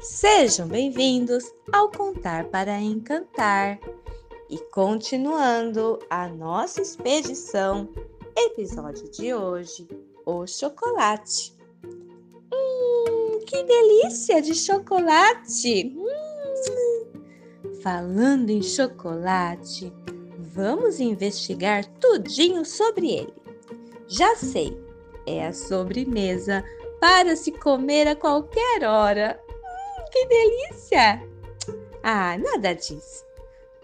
Sejam bem-vindos ao Contar para Encantar. E continuando a nossa expedição, episódio de hoje: o chocolate. Hum, que delícia de chocolate! Hum. Falando em chocolate, vamos investigar tudinho sobre ele. Já sei, é a sobremesa para se comer a qualquer hora. Hum, que delícia! Ah, nada disso.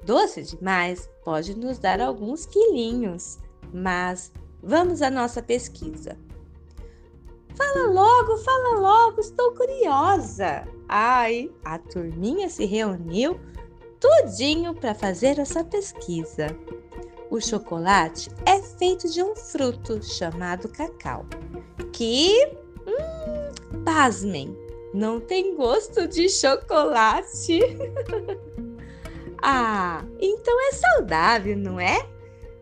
Doce demais pode nos dar alguns quilinhos, mas vamos à nossa pesquisa. Fala logo, fala logo, estou curiosa. Ai, a turminha se reuniu tudinho para fazer essa pesquisa. O chocolate é feito de um fruto chamado cacau, que, pasmem, não tem gosto de chocolate. ah, então é saudável, não é?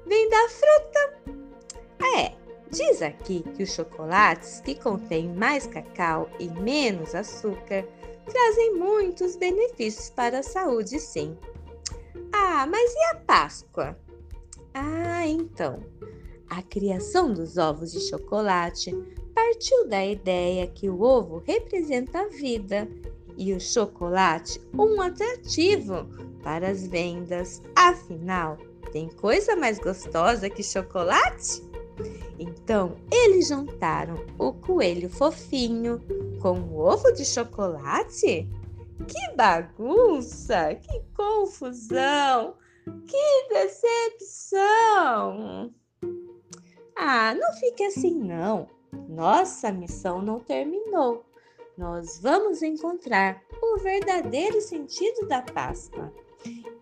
Vem da fruta. É, diz aqui que os chocolates que contêm mais cacau e menos açúcar trazem muitos benefícios para a saúde, sim. Ah, mas e a Páscoa? Ah, então. A criação dos ovos de chocolate partiu da ideia que o ovo representa a vida e o chocolate um atrativo para as vendas. Afinal, tem coisa mais gostosa que chocolate? Então, eles juntaram o coelho fofinho com o ovo de chocolate? Que bagunça! Que confusão! Que decepção! Ah, não fique assim não. Nossa missão não terminou. Nós vamos encontrar o verdadeiro sentido da Páscoa.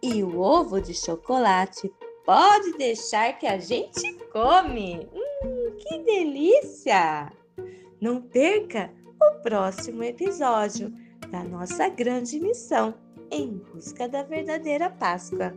E o ovo de chocolate pode deixar que a gente come. Hum, que delícia! Não perca o próximo episódio da nossa grande missão em busca da verdadeira Páscoa.